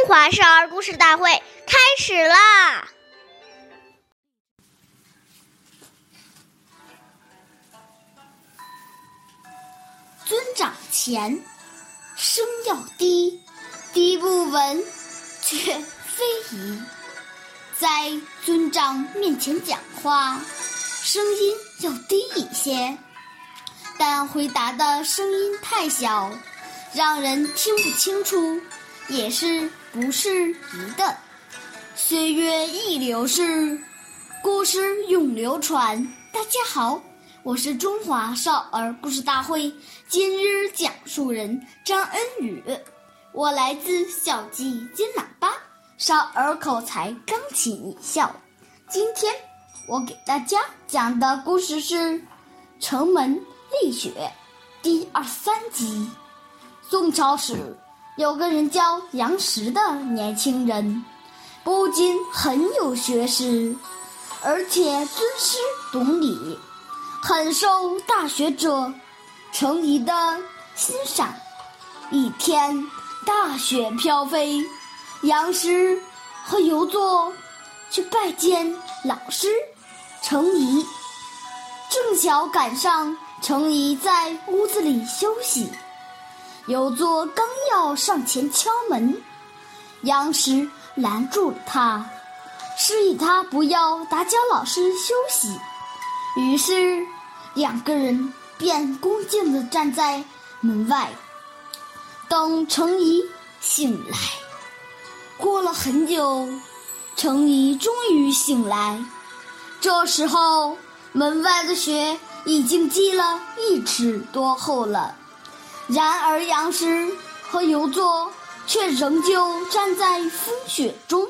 中华少儿故事大会开始啦！尊长前，声要低，低不闻，却非宜。在尊长面前讲话，声音要低一些，但回答的声音太小，让人听不清楚，也是不是一的。岁月易流逝，故事永流传。大家好。我是中华少儿故事大会今日讲述人张恩宇，我来自小鸡金喇叭少儿口才钢琴艺校。今天我给大家讲的故事是《城门立雪》第二十三集。宋朝时有个人叫杨时的年轻人，不仅很有学识，而且尊师懂礼。很受大学者程颐的欣赏。一天，大雪飘飞，杨时和游作去拜见老师程颐，正巧赶上程颐在屋子里休息。游作刚要上前敲门，杨时拦住了他，示意他不要打搅老师休息。于是，两个人便恭敬地站在门外，等程颐醒来。过了很久，程颐终于醒来。这时候，门外的雪已经积了一尺多厚了。然而，杨时和游作却仍旧站在风雪中，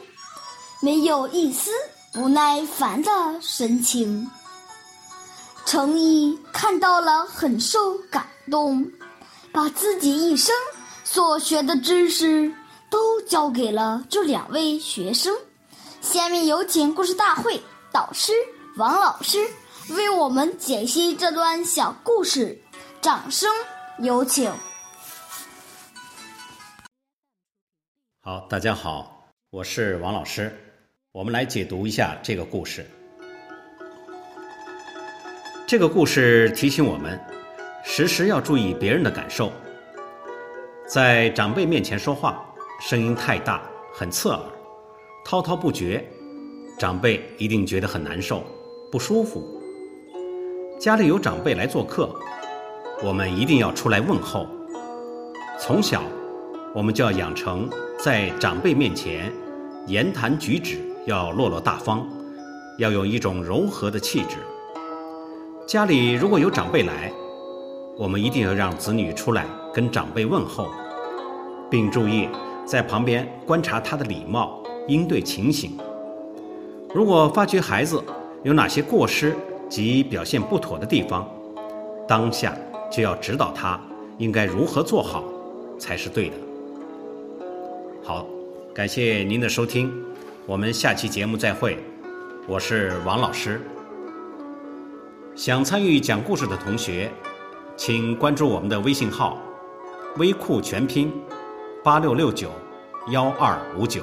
没有一丝不耐烦的神情。程颐看到了，很受感动，把自己一生所学的知识都教给了这两位学生。下面有请故事大会导师王老师为我们解析这段小故事，掌声有请。好，大家好，我是王老师，我们来解读一下这个故事。这个故事提醒我们，时时要注意别人的感受。在长辈面前说话，声音太大，很刺耳，滔滔不绝，长辈一定觉得很难受、不舒服。家里有长辈来做客，我们一定要出来问候。从小，我们就要养成在长辈面前言谈举止要落落大方，要有一种柔和的气质。家里如果有长辈来，我们一定要让子女出来跟长辈问候，并注意在旁边观察他的礼貌应对情形。如果发觉孩子有哪些过失及表现不妥的地方，当下就要指导他应该如何做好才是对的。好，感谢您的收听，我们下期节目再会，我是王老师。想参与讲故事的同学，请关注我们的微信号“微库全拼八六六九幺二五九”。